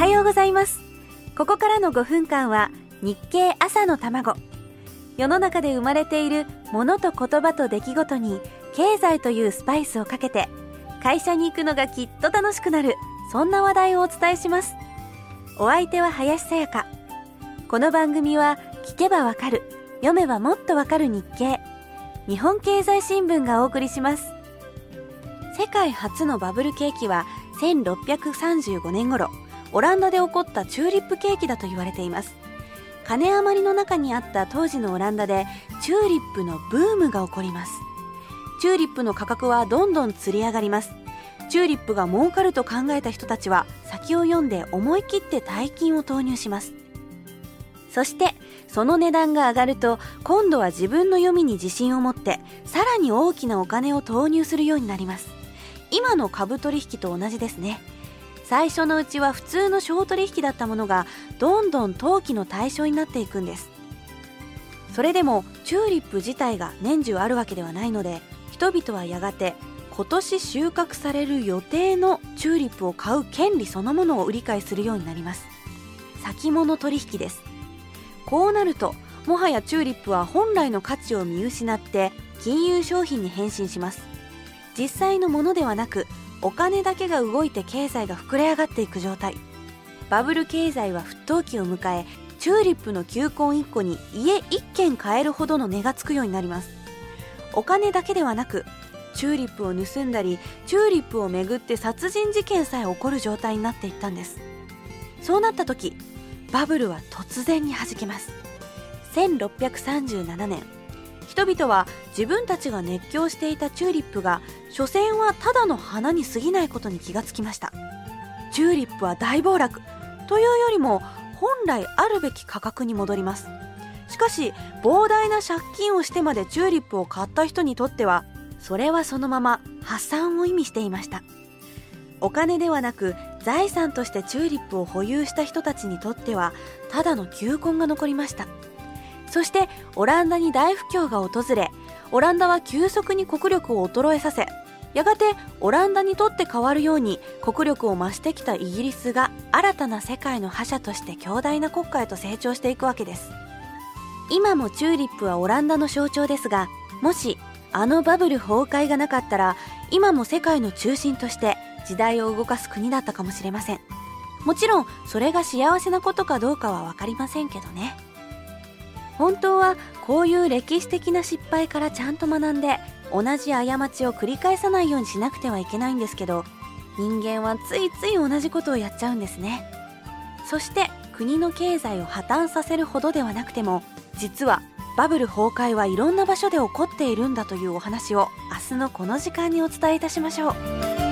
はようございます。ここからの5分間は日経朝の卵。世の中で生まれているものと言葉と出来事に経済というスパイスをかけて会社に行くのがきっと楽しくなるそんな話題をお伝えします。お相手は林さやか。この番組は聞けばわかる読めばもっとわかる日経。日本経済新聞がお送りします。世界初のバブル景気は1635年頃。オランダで起こったチューリップ景気だと言われています。金余りの中にあった当時のオランダでチューリップのブームが起こります。チューリップの価格はどんどん釣り上がります。チューリップが儲かると考えた人たちは先を読んで思い切って大金を投入します。そしてその値段が上がると今度は自分の読みに自信を持ってさらに大きなお金を投入するようになります。今の株取引と同じですね。最初のうちは普通の小取引だったものがどんどん投機の対象になっていくんです。それでもチューリップ自体が年中あるわけではないので人々はやがて今年収穫される予定のチューリップを買う権利そのものを売り買いするようになります。先物取引です。こうなるともはやチューリップは本来の価値を見失って金融商品に変身します。実際のものではなくお金だけが動いて経済が膨れ上がっていく状態。バブル経済は沸騰期を迎えチューリップの球根1個に家1軒買えるほどの値がつくようになります。お金だけではなくチューリップを盗んだりチューリップをめぐって殺人事件さえ起こる状態になっていったんです。そうなった時バブルは突然に弾けます。1637年。人々は自分たちが熱狂していたチューリップが所詮はただの花に過ぎないことに気がつきました。チューリップは大暴落。というよりも本来あるべき価格に戻ります。しかし膨大な借金をしてまでチューリップを買った人にとってはそれはそのまま破産を意味していました。お金ではなく財産としてチューリップを保有した人たちにとってはただの球根が残りました。そしてオランダに大不況が訪れオランダは急速に国力を衰えさせやがてオランダにとって変わるように国力を増してきたイギリスが新たな世界の覇者として強大な国家へと成長していくわけです。今もチューリップはオランダの象徴ですがもしあのバブル崩壊がなかったら今も世界の中心として時代を動かす国だったかもしれません。もちろんそれが幸せなことかどうかは分かりませんけどね。本当はこういう歴史的な失敗からちゃんと学んで同じ過ちを繰り返さないようにしなくてはいけないんですけど人間はついつい同じことをやっちゃうんですね。そして国の経済を破綻させるほどではなくても実はバブル崩壊はいろんな場所で起こっているんだというお話を明日のこの時間にお伝えいたしましょう。